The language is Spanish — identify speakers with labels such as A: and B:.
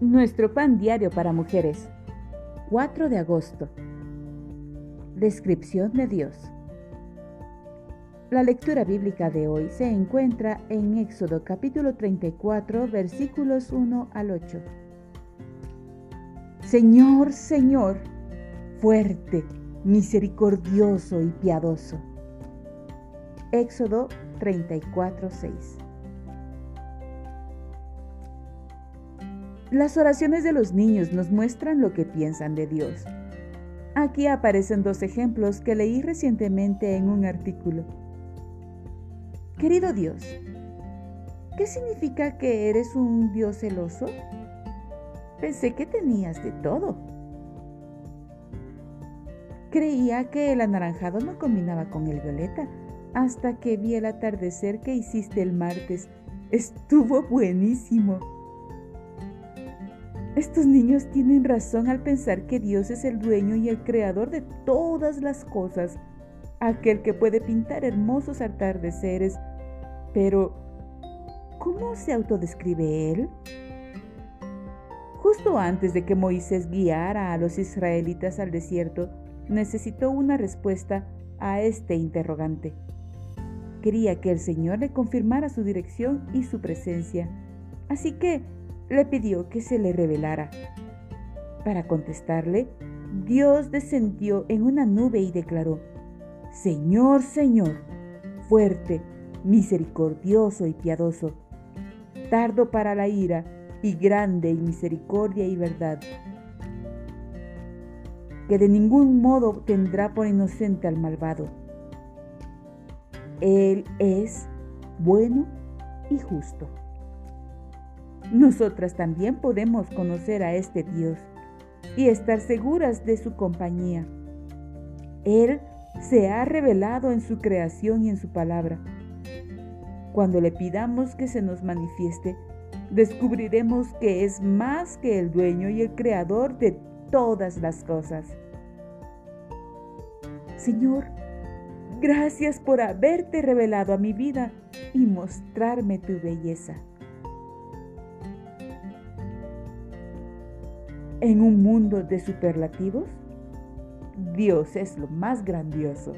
A: Nuestro pan diario para mujeres. 4 de agosto. Descripción de Dios. La lectura bíblica de hoy se encuentra en Éxodo capítulo 34 versículos 1 al 8. Señor, Señor, fuerte, misericordioso y piadoso. Éxodo 34, 6. Las oraciones de los niños nos muestran lo que piensan de Dios. Aquí aparecen dos ejemplos que leí recientemente en un artículo. Querido Dios, ¿qué significa que eres un Dios celoso? Pensé que tenías de todo. Creía que el anaranjado no combinaba con el violeta hasta que vi el atardecer que hiciste el martes. Estuvo buenísimo. Estos niños tienen razón al pensar que Dios es el dueño y el creador de todas las cosas, aquel que puede pintar hermosos atardeceres. Pero, ¿cómo se autodescribe Él? Justo antes de que Moisés guiara a los israelitas al desierto, necesitó una respuesta a este interrogante. Quería que el Señor le confirmara su dirección y su presencia. Así que le pidió que se le revelara. Para contestarle, Dios descendió en una nube y declaró, Señor, Señor, fuerte, misericordioso y piadoso, tardo para la ira y grande en misericordia y verdad, que de ningún modo tendrá por inocente al malvado. Él es bueno y justo. Nosotras también podemos conocer a este Dios y estar seguras de su compañía. Él se ha revelado en su creación y en su palabra. Cuando le pidamos que se nos manifieste, descubriremos que es más que el dueño y el creador de todas las cosas. Señor, gracias por haberte revelado a mi vida y mostrarme tu belleza. En un mundo de superlativos, Dios es lo más grandioso.